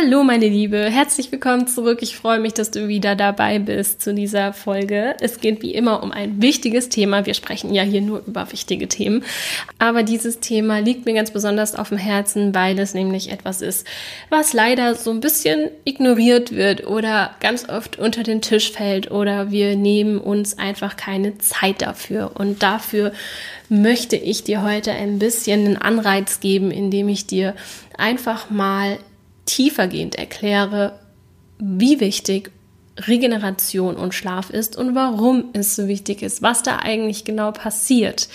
Hallo meine Liebe, herzlich willkommen zurück. Ich freue mich, dass du wieder dabei bist zu dieser Folge. Es geht wie immer um ein wichtiges Thema. Wir sprechen ja hier nur über wichtige Themen. Aber dieses Thema liegt mir ganz besonders auf dem Herzen, weil es nämlich etwas ist, was leider so ein bisschen ignoriert wird oder ganz oft unter den Tisch fällt oder wir nehmen uns einfach keine Zeit dafür. Und dafür möchte ich dir heute ein bisschen einen Anreiz geben, indem ich dir einfach mal tiefergehend erkläre, wie wichtig Regeneration und Schlaf ist und warum es so wichtig ist, was da eigentlich genau passiert.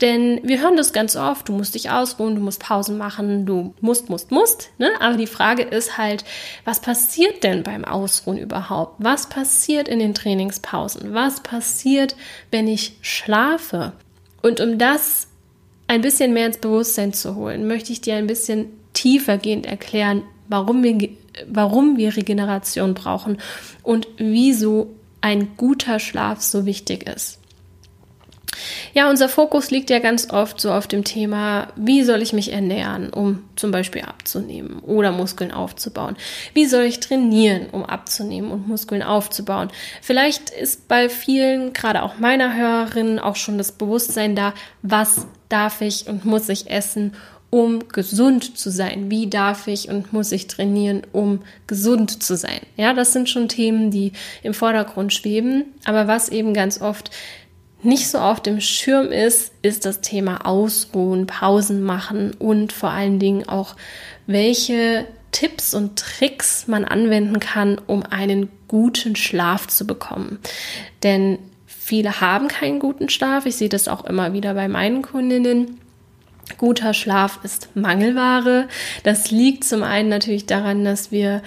Denn wir hören das ganz oft, du musst dich ausruhen, du musst Pausen machen, du musst, musst, musst. Ne? Aber die Frage ist halt, was passiert denn beim Ausruhen überhaupt? Was passiert in den Trainingspausen? Was passiert, wenn ich schlafe? Und um das ein bisschen mehr ins Bewusstsein zu holen, möchte ich dir ein bisschen tiefergehend erklären, warum wir, warum wir Regeneration brauchen und wieso ein guter Schlaf so wichtig ist. Ja, unser Fokus liegt ja ganz oft so auf dem Thema, wie soll ich mich ernähren, um zum Beispiel abzunehmen oder Muskeln aufzubauen? Wie soll ich trainieren, um abzunehmen und Muskeln aufzubauen? Vielleicht ist bei vielen, gerade auch meiner Hörerin, auch schon das Bewusstsein da, was darf ich und muss ich essen, um gesund zu sein? Wie darf ich und muss ich trainieren, um gesund zu sein? Ja, das sind schon Themen, die im Vordergrund schweben. Aber was eben ganz oft nicht so auf dem Schirm ist, ist das Thema Ausruhen, Pausen machen und vor allen Dingen auch, welche Tipps und Tricks man anwenden kann, um einen guten Schlaf zu bekommen. Denn viele haben keinen guten Schlaf. Ich sehe das auch immer wieder bei meinen Kundinnen Guter Schlaf ist Mangelware. Das liegt zum einen natürlich daran, dass wir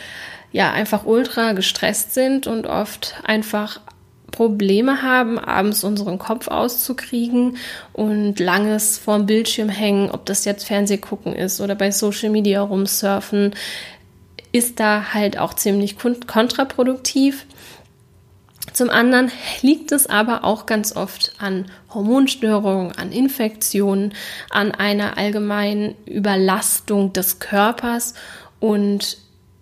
ja einfach ultra gestresst sind und oft einfach Probleme haben, abends unseren Kopf auszukriegen und langes vorm Bildschirm hängen, ob das jetzt Fernseh gucken ist oder bei Social Media rumsurfen, ist da halt auch ziemlich kontraproduktiv. Zum anderen liegt es aber auch ganz oft an Hormonstörungen, an Infektionen, an einer allgemeinen Überlastung des Körpers und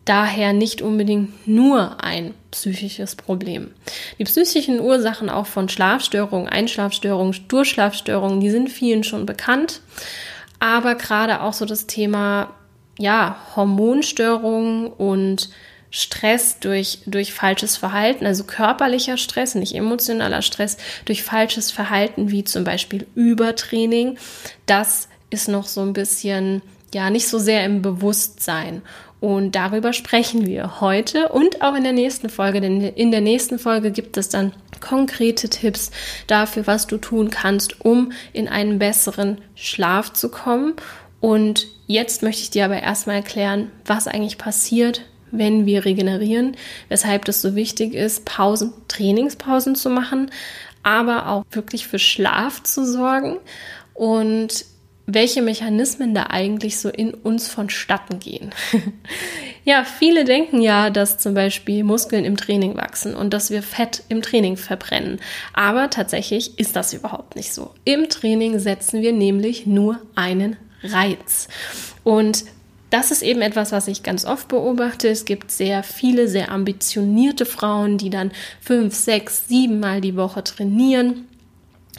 daher nicht unbedingt nur ein psychisches Problem. Die psychischen Ursachen auch von Schlafstörungen, Einschlafstörungen, Durchschlafstörungen, die sind vielen schon bekannt, aber gerade auch so das Thema ja, Hormonstörungen und Stress durch, durch falsches Verhalten, also körperlicher Stress, nicht emotionaler Stress, durch falsches Verhalten, wie zum Beispiel Übertraining, das ist noch so ein bisschen, ja, nicht so sehr im Bewusstsein. Und darüber sprechen wir heute und auch in der nächsten Folge, denn in der nächsten Folge gibt es dann konkrete Tipps dafür, was du tun kannst, um in einen besseren Schlaf zu kommen. Und jetzt möchte ich dir aber erstmal erklären, was eigentlich passiert, wenn wir regenerieren, weshalb das so wichtig ist, Pausen, Trainingspausen zu machen, aber auch wirklich für Schlaf zu sorgen und welche Mechanismen da eigentlich so in uns vonstatten gehen. ja, viele denken ja, dass zum Beispiel Muskeln im Training wachsen und dass wir Fett im Training verbrennen. Aber tatsächlich ist das überhaupt nicht so. Im Training setzen wir nämlich nur einen Reiz. Und das ist eben etwas, was ich ganz oft beobachte. Es gibt sehr viele, sehr ambitionierte Frauen, die dann fünf, sechs, sieben Mal die Woche trainieren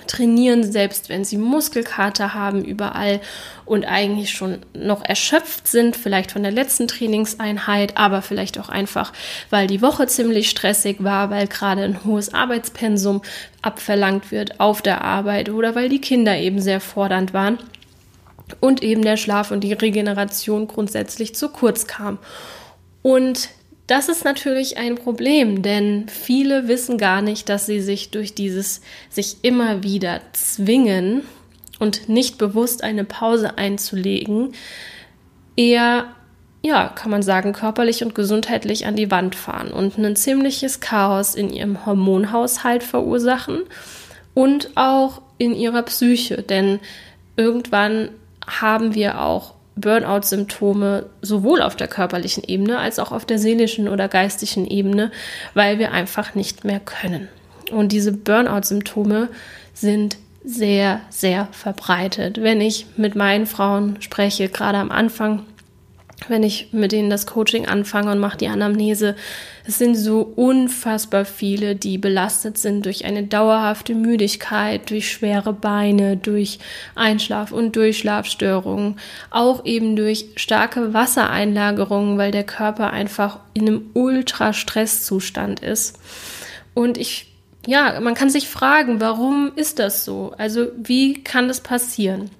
trainieren, selbst wenn sie Muskelkater haben überall und eigentlich schon noch erschöpft sind, vielleicht von der letzten Trainingseinheit, aber vielleicht auch einfach, weil die Woche ziemlich stressig war, weil gerade ein hohes Arbeitspensum abverlangt wird auf der Arbeit oder weil die Kinder eben sehr fordernd waren und eben der Schlaf und die Regeneration grundsätzlich zu kurz kam. Und das ist natürlich ein Problem, denn viele wissen gar nicht, dass sie sich durch dieses sich immer wieder zwingen und nicht bewusst eine Pause einzulegen, eher ja, kann man sagen, körperlich und gesundheitlich an die Wand fahren und ein ziemliches Chaos in ihrem Hormonhaushalt verursachen und auch in ihrer Psyche. Denn irgendwann haben wir auch Burnout-Symptome sowohl auf der körperlichen Ebene als auch auf der seelischen oder geistigen Ebene, weil wir einfach nicht mehr können. Und diese Burnout-Symptome sind sehr, sehr verbreitet. Wenn ich mit meinen Frauen spreche, gerade am Anfang wenn ich mit denen das Coaching anfange und mache die Anamnese. Es sind so unfassbar viele, die belastet sind durch eine dauerhafte Müdigkeit, durch schwere Beine, durch Einschlaf- und Durchschlafstörungen, auch eben durch starke Wassereinlagerungen, weil der Körper einfach in einem Ultra-Stresszustand ist. Und ich ja, man kann sich fragen, warum ist das so? Also, wie kann das passieren?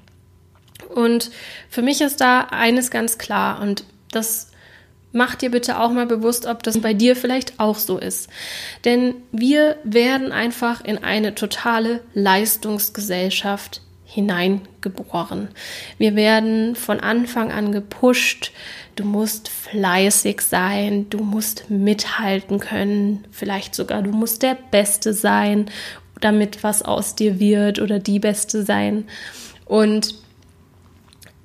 Und für mich ist da eines ganz klar und das macht dir bitte auch mal bewusst, ob das bei dir vielleicht auch so ist. Denn wir werden einfach in eine totale Leistungsgesellschaft hineingeboren. Wir werden von Anfang an gepusht. Du musst fleißig sein, du musst mithalten können, vielleicht sogar du musst der Beste sein, damit was aus dir wird oder die Beste sein. Und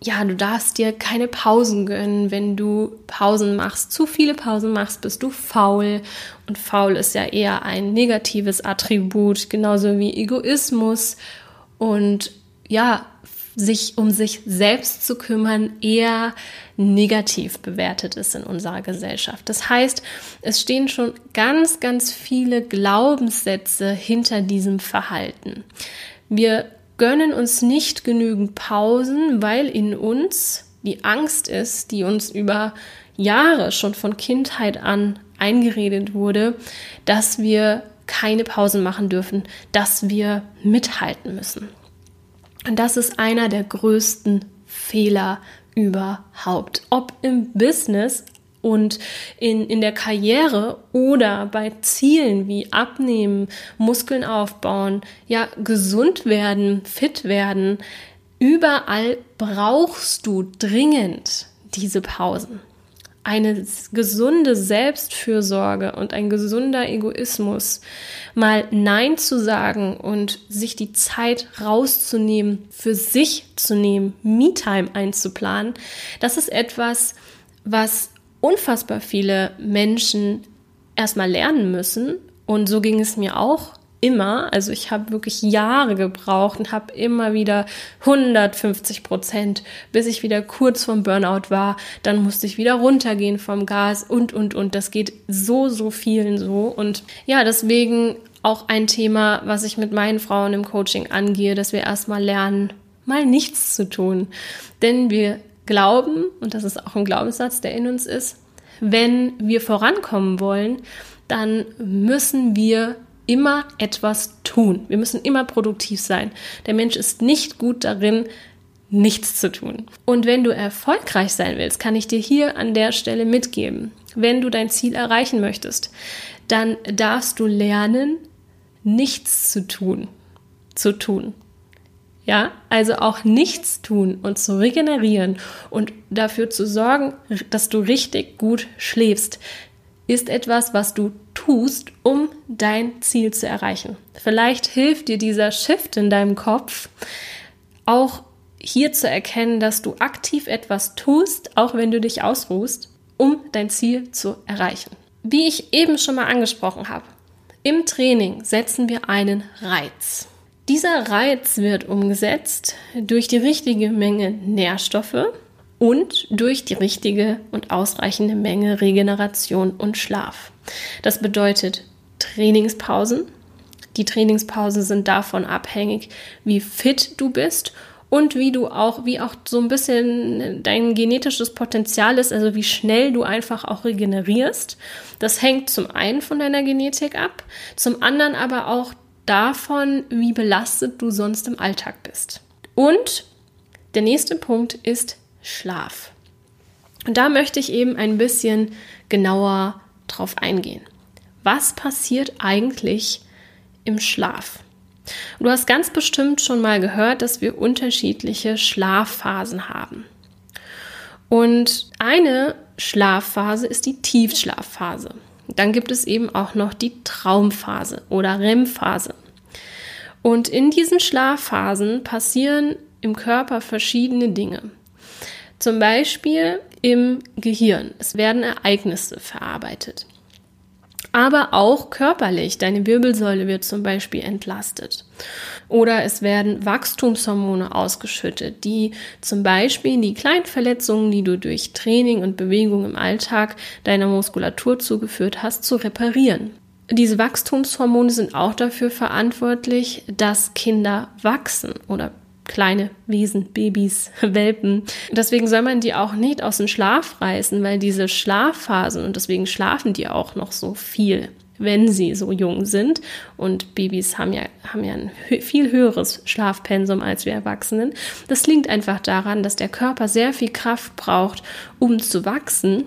ja, du darfst dir keine Pausen gönnen. Wenn du Pausen machst, zu viele Pausen machst, bist du faul. Und faul ist ja eher ein negatives Attribut, genauso wie Egoismus. Und ja, sich um sich selbst zu kümmern, eher negativ bewertet ist in unserer Gesellschaft. Das heißt, es stehen schon ganz, ganz viele Glaubenssätze hinter diesem Verhalten. Wir gönnen uns nicht genügend Pausen, weil in uns die Angst ist, die uns über Jahre schon von Kindheit an eingeredet wurde, dass wir keine Pausen machen dürfen, dass wir mithalten müssen. Und das ist einer der größten Fehler überhaupt. Ob im Business, und in, in der Karriere oder bei Zielen wie Abnehmen, Muskeln aufbauen, ja, gesund werden, fit werden, überall brauchst du dringend diese Pausen. Eine gesunde Selbstfürsorge und ein gesunder Egoismus, mal Nein zu sagen und sich die Zeit rauszunehmen, für sich zu nehmen, Me-Time einzuplanen, das ist etwas, was unfassbar viele Menschen erstmal lernen müssen. Und so ging es mir auch immer. Also ich habe wirklich Jahre gebraucht und habe immer wieder 150 Prozent, bis ich wieder kurz vom Burnout war. Dann musste ich wieder runtergehen vom Gas und, und, und. Das geht so, so vielen so. Und ja, deswegen auch ein Thema, was ich mit meinen Frauen im Coaching angehe, dass wir erstmal lernen, mal nichts zu tun. Denn wir glauben, und das ist auch ein Glaubenssatz, der in uns ist, wenn wir vorankommen wollen, dann müssen wir immer etwas tun. Wir müssen immer produktiv sein. Der Mensch ist nicht gut darin, nichts zu tun. Und wenn du erfolgreich sein willst, kann ich dir hier an der Stelle mitgeben, wenn du dein Ziel erreichen möchtest, dann darfst du lernen, nichts zu tun, zu tun. Ja, also auch nichts tun und zu regenerieren und dafür zu sorgen, dass du richtig gut schläfst, ist etwas, was du tust, um dein Ziel zu erreichen. Vielleicht hilft dir dieser Shift in deinem Kopf auch hier zu erkennen, dass du aktiv etwas tust, auch wenn du dich ausruhst, um dein Ziel zu erreichen. Wie ich eben schon mal angesprochen habe, im Training setzen wir einen Reiz. Dieser Reiz wird umgesetzt durch die richtige Menge Nährstoffe und durch die richtige und ausreichende Menge Regeneration und Schlaf. Das bedeutet Trainingspausen. Die Trainingspausen sind davon abhängig, wie fit du bist und wie du auch, wie auch so ein bisschen dein genetisches Potenzial ist, also wie schnell du einfach auch regenerierst. Das hängt zum einen von deiner Genetik ab, zum anderen aber auch davon, wie belastet du sonst im Alltag bist. Und der nächste Punkt ist Schlaf. Und da möchte ich eben ein bisschen genauer drauf eingehen. Was passiert eigentlich im Schlaf? Du hast ganz bestimmt schon mal gehört, dass wir unterschiedliche Schlafphasen haben. Und eine Schlafphase ist die Tiefschlafphase. Dann gibt es eben auch noch die Traumphase oder REM-Phase. Und in diesen Schlafphasen passieren im Körper verschiedene Dinge. Zum Beispiel im Gehirn. Es werden Ereignisse verarbeitet. Aber auch körperlich. Deine Wirbelsäule wird zum Beispiel entlastet. Oder es werden Wachstumshormone ausgeschüttet, die zum Beispiel die kleinen Verletzungen, die du durch Training und Bewegung im Alltag deiner Muskulatur zugeführt hast, zu reparieren. Diese Wachstumshormone sind auch dafür verantwortlich, dass Kinder wachsen oder kleine Wesen, Babys, Welpen. Deswegen soll man die auch nicht aus dem Schlaf reißen, weil diese Schlafphasen und deswegen schlafen die auch noch so viel, wenn sie so jung sind. Und Babys haben ja, haben ja ein viel höheres Schlafpensum als wir Erwachsenen. Das liegt einfach daran, dass der Körper sehr viel Kraft braucht, um zu wachsen.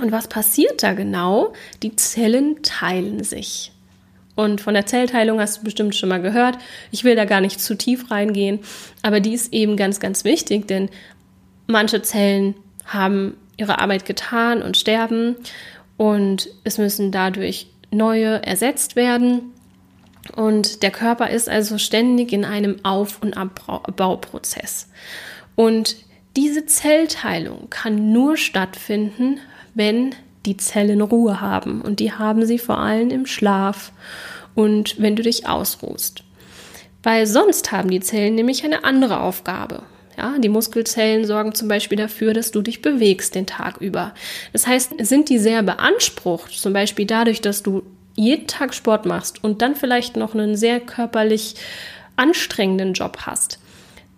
Und was passiert da genau? Die Zellen teilen sich. Und von der Zellteilung hast du bestimmt schon mal gehört. Ich will da gar nicht zu tief reingehen, aber die ist eben ganz, ganz wichtig, denn manche Zellen haben ihre Arbeit getan und sterben und es müssen dadurch neue ersetzt werden. Und der Körper ist also ständig in einem Auf- und Abbauprozess. Und diese Zellteilung kann nur stattfinden, wenn die Zellen Ruhe haben. Und die haben sie vor allem im Schlaf und wenn du dich ausruhst. Weil sonst haben die Zellen nämlich eine andere Aufgabe. Ja, die Muskelzellen sorgen zum Beispiel dafür, dass du dich bewegst den Tag über. Das heißt, sind die sehr beansprucht, zum Beispiel dadurch, dass du jeden Tag Sport machst und dann vielleicht noch einen sehr körperlich anstrengenden Job hast,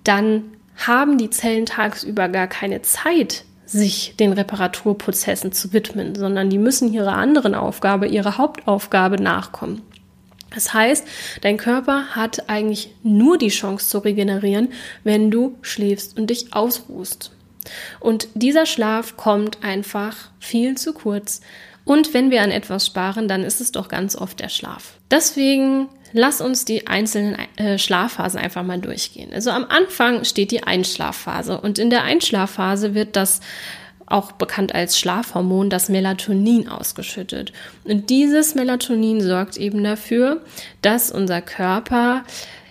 dann haben die Zellen tagsüber gar keine Zeit, sich den Reparaturprozessen zu widmen, sondern die müssen ihrer anderen Aufgabe, ihrer Hauptaufgabe nachkommen. Das heißt, dein Körper hat eigentlich nur die Chance zu regenerieren, wenn du schläfst und dich ausruhst. Und dieser Schlaf kommt einfach viel zu kurz. Und wenn wir an etwas sparen, dann ist es doch ganz oft der Schlaf. Deswegen lass uns die einzelnen äh, Schlafphasen einfach mal durchgehen. Also am Anfang steht die Einschlafphase und in der Einschlafphase wird das auch bekannt als Schlafhormon, das Melatonin ausgeschüttet. Und dieses Melatonin sorgt eben dafür, dass unser Körper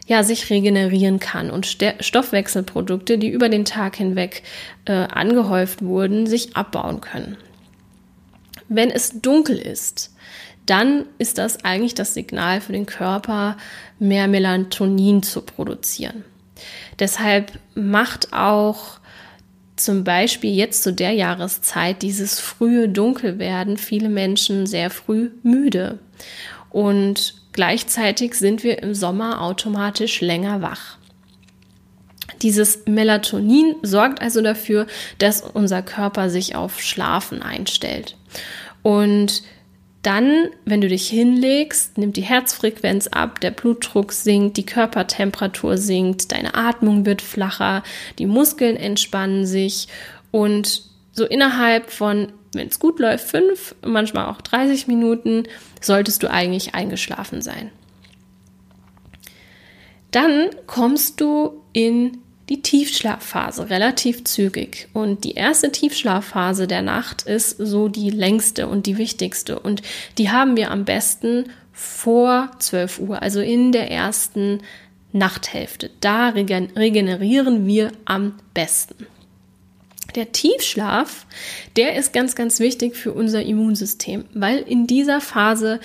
ja, sich regenerieren kann und Stoffwechselprodukte, die über den Tag hinweg äh, angehäuft wurden, sich abbauen können. Wenn es dunkel ist, dann ist das eigentlich das Signal für den Körper, mehr Melatonin zu produzieren. Deshalb macht auch zum Beispiel jetzt zu der Jahreszeit, dieses frühe Dunkelwerden, viele Menschen sehr früh müde. Und gleichzeitig sind wir im Sommer automatisch länger wach. Dieses Melatonin sorgt also dafür, dass unser Körper sich auf Schlafen einstellt. Und dann, wenn du dich hinlegst, nimmt die Herzfrequenz ab, der Blutdruck sinkt, die Körpertemperatur sinkt, deine Atmung wird flacher, die Muskeln entspannen sich und so innerhalb von, wenn es gut läuft, fünf, manchmal auch 30 Minuten, solltest du eigentlich eingeschlafen sein. Dann kommst du in die Tiefschlafphase relativ zügig. Und die erste Tiefschlafphase der Nacht ist so die längste und die wichtigste. Und die haben wir am besten vor 12 Uhr, also in der ersten Nachthälfte. Da regenerieren wir am besten. Der Tiefschlaf, der ist ganz, ganz wichtig für unser Immunsystem, weil in dieser Phase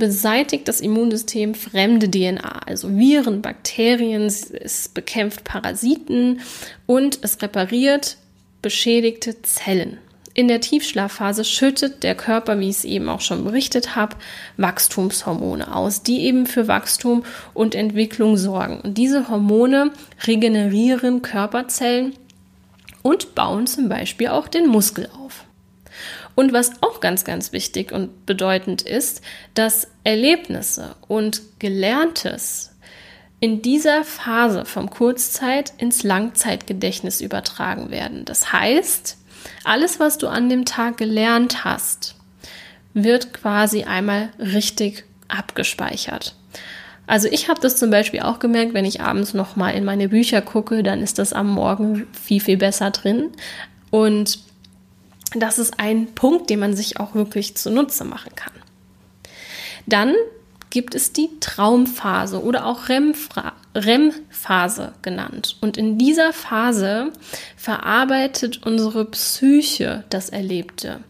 beseitigt das Immunsystem fremde DNA, also Viren, Bakterien, es bekämpft Parasiten und es repariert beschädigte Zellen. In der Tiefschlafphase schüttet der Körper, wie ich es eben auch schon berichtet habe, Wachstumshormone aus, die eben für Wachstum und Entwicklung sorgen. Und diese Hormone regenerieren Körperzellen und bauen zum Beispiel auch den Muskel auf. Und was auch ganz, ganz wichtig und bedeutend ist, dass Erlebnisse und Gelerntes in dieser Phase vom Kurzzeit ins Langzeitgedächtnis übertragen werden. Das heißt, alles, was du an dem Tag gelernt hast, wird quasi einmal richtig abgespeichert. Also ich habe das zum Beispiel auch gemerkt, wenn ich abends noch mal in meine Bücher gucke, dann ist das am Morgen viel viel besser drin. Und das ist ein Punkt, den man sich auch wirklich zunutze machen kann. Dann gibt es die Traumphase oder auch REM-Phase genannt. Und in dieser Phase verarbeitet unsere Psyche das Erlebte.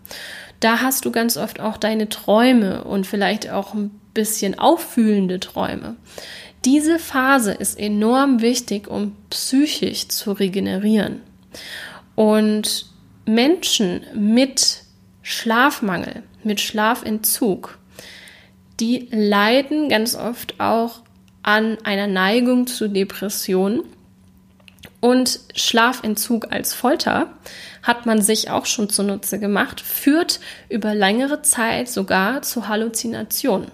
Da hast du ganz oft auch deine Träume und vielleicht auch ein bisschen auffühlende Träume. Diese Phase ist enorm wichtig, um psychisch zu regenerieren. Und Menschen mit Schlafmangel, mit Schlafentzug, die leiden ganz oft auch an einer Neigung zu Depressionen. Und Schlafentzug als Folter hat man sich auch schon zunutze gemacht, führt über längere Zeit sogar zu Halluzinationen.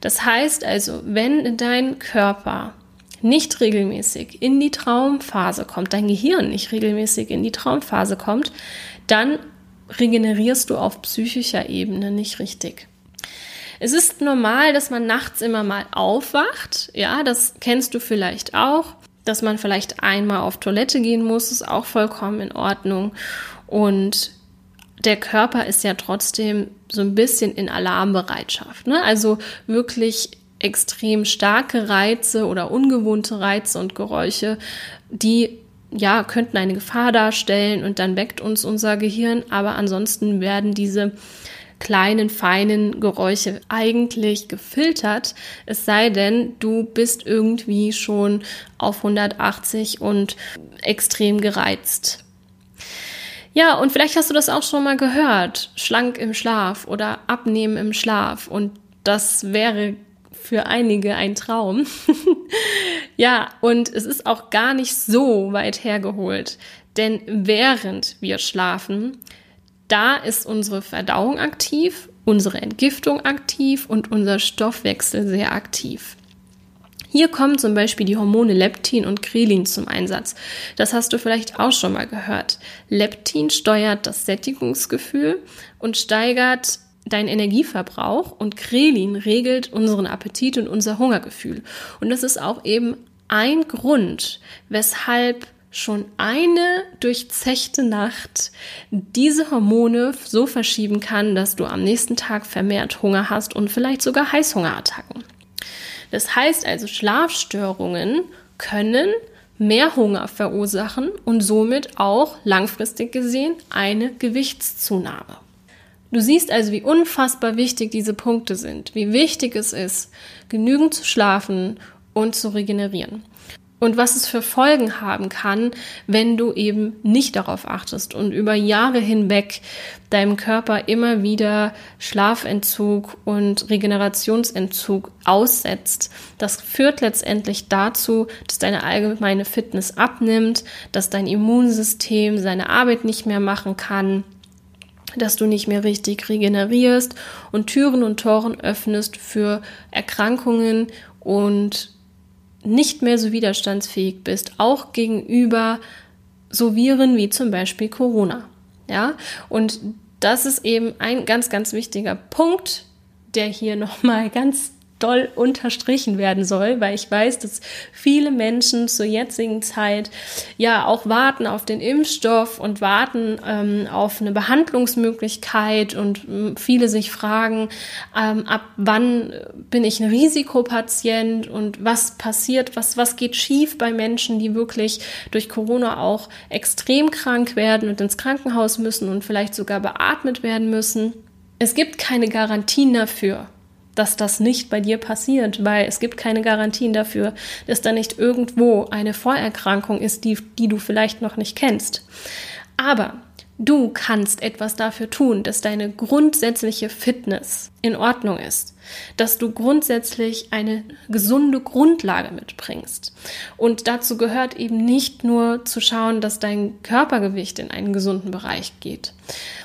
Das heißt also, wenn dein Körper nicht regelmäßig in die Traumphase kommt, dein Gehirn nicht regelmäßig in die Traumphase kommt, dann regenerierst du auf psychischer Ebene nicht richtig. Es ist normal, dass man nachts immer mal aufwacht. Ja, das kennst du vielleicht auch. Dass man vielleicht einmal auf Toilette gehen muss, ist auch vollkommen in Ordnung. Und der Körper ist ja trotzdem so ein bisschen in Alarmbereitschaft. Ne? Also wirklich extrem starke Reize oder ungewohnte Reize und Geräusche, die ja könnten eine Gefahr darstellen und dann weckt uns unser Gehirn, aber ansonsten werden diese kleinen, feinen Geräusche eigentlich gefiltert, es sei denn, du bist irgendwie schon auf 180 und extrem gereizt. Ja, und vielleicht hast du das auch schon mal gehört. Schlank im Schlaf oder abnehmen im Schlaf. Und das wäre für einige ein Traum. ja, und es ist auch gar nicht so weit hergeholt. Denn während wir schlafen, da ist unsere Verdauung aktiv, unsere Entgiftung aktiv und unser Stoffwechsel sehr aktiv. Hier kommen zum Beispiel die Hormone Leptin und Krelin zum Einsatz. Das hast du vielleicht auch schon mal gehört. Leptin steuert das Sättigungsgefühl und steigert deinen Energieverbrauch und Krelin regelt unseren Appetit und unser Hungergefühl. Und das ist auch eben ein Grund, weshalb schon eine durchzechte Nacht diese Hormone so verschieben kann, dass du am nächsten Tag vermehrt Hunger hast und vielleicht sogar Heißhungerattacken. Das heißt also, Schlafstörungen können mehr Hunger verursachen und somit auch langfristig gesehen eine Gewichtszunahme. Du siehst also, wie unfassbar wichtig diese Punkte sind, wie wichtig es ist, genügend zu schlafen und zu regenerieren und was es für Folgen haben kann, wenn du eben nicht darauf achtest und über Jahre hinweg deinem Körper immer wieder Schlafentzug und Regenerationsentzug aussetzt. Das führt letztendlich dazu, dass deine allgemeine Fitness abnimmt, dass dein Immunsystem seine Arbeit nicht mehr machen kann, dass du nicht mehr richtig regenerierst und Türen und Toren öffnest für Erkrankungen und nicht mehr so widerstandsfähig bist, auch gegenüber so Viren wie zum Beispiel Corona. Ja, und das ist eben ein ganz, ganz wichtiger Punkt, der hier nochmal ganz doll unterstrichen werden soll, weil ich weiß, dass viele Menschen zur jetzigen Zeit ja auch warten auf den Impfstoff und warten ähm, auf eine Behandlungsmöglichkeit und ähm, viele sich fragen, ähm, ab wann bin ich ein Risikopatient und was passiert, was, was geht schief bei Menschen, die wirklich durch Corona auch extrem krank werden und ins Krankenhaus müssen und vielleicht sogar beatmet werden müssen. Es gibt keine Garantien dafür dass das nicht bei dir passiert, weil es gibt keine Garantien dafür, dass da nicht irgendwo eine Vorerkrankung ist, die, die du vielleicht noch nicht kennst. Aber du kannst etwas dafür tun, dass deine grundsätzliche Fitness in Ordnung ist dass du grundsätzlich eine gesunde Grundlage mitbringst. Und dazu gehört eben nicht nur zu schauen, dass dein Körpergewicht in einen gesunden Bereich geht,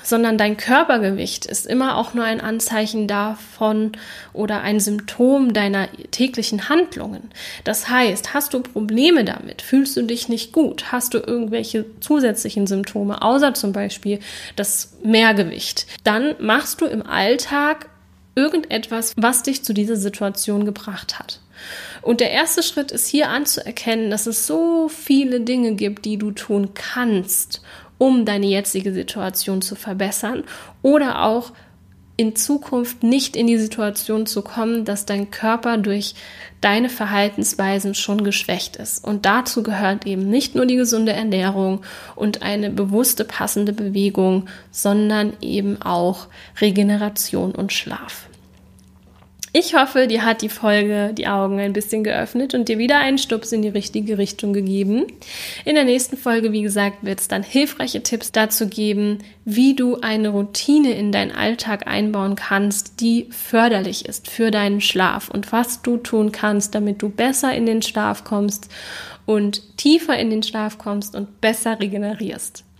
sondern dein Körpergewicht ist immer auch nur ein Anzeichen davon oder ein Symptom deiner täglichen Handlungen. Das heißt, hast du Probleme damit, fühlst du dich nicht gut, hast du irgendwelche zusätzlichen Symptome, außer zum Beispiel das Mehrgewicht, dann machst du im Alltag irgendetwas, was dich zu dieser Situation gebracht hat. Und der erste Schritt ist hier anzuerkennen, dass es so viele Dinge gibt, die du tun kannst, um deine jetzige Situation zu verbessern oder auch in Zukunft nicht in die Situation zu kommen, dass dein Körper durch deine Verhaltensweisen schon geschwächt ist. Und dazu gehört eben nicht nur die gesunde Ernährung und eine bewusste passende Bewegung, sondern eben auch Regeneration und Schlaf. Ich hoffe, dir hat die Folge die Augen ein bisschen geöffnet und dir wieder einen Stups in die richtige Richtung gegeben. In der nächsten Folge, wie gesagt, wird es dann hilfreiche Tipps dazu geben, wie du eine Routine in deinen Alltag einbauen kannst, die förderlich ist für deinen Schlaf und was du tun kannst, damit du besser in den Schlaf kommst und tiefer in den Schlaf kommst und besser regenerierst.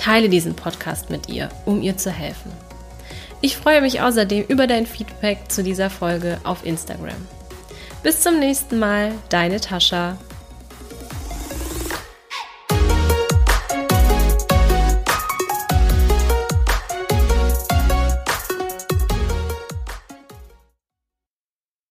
Teile diesen Podcast mit ihr, um ihr zu helfen. Ich freue mich außerdem über dein Feedback zu dieser Folge auf Instagram. Bis zum nächsten Mal, deine Tascha.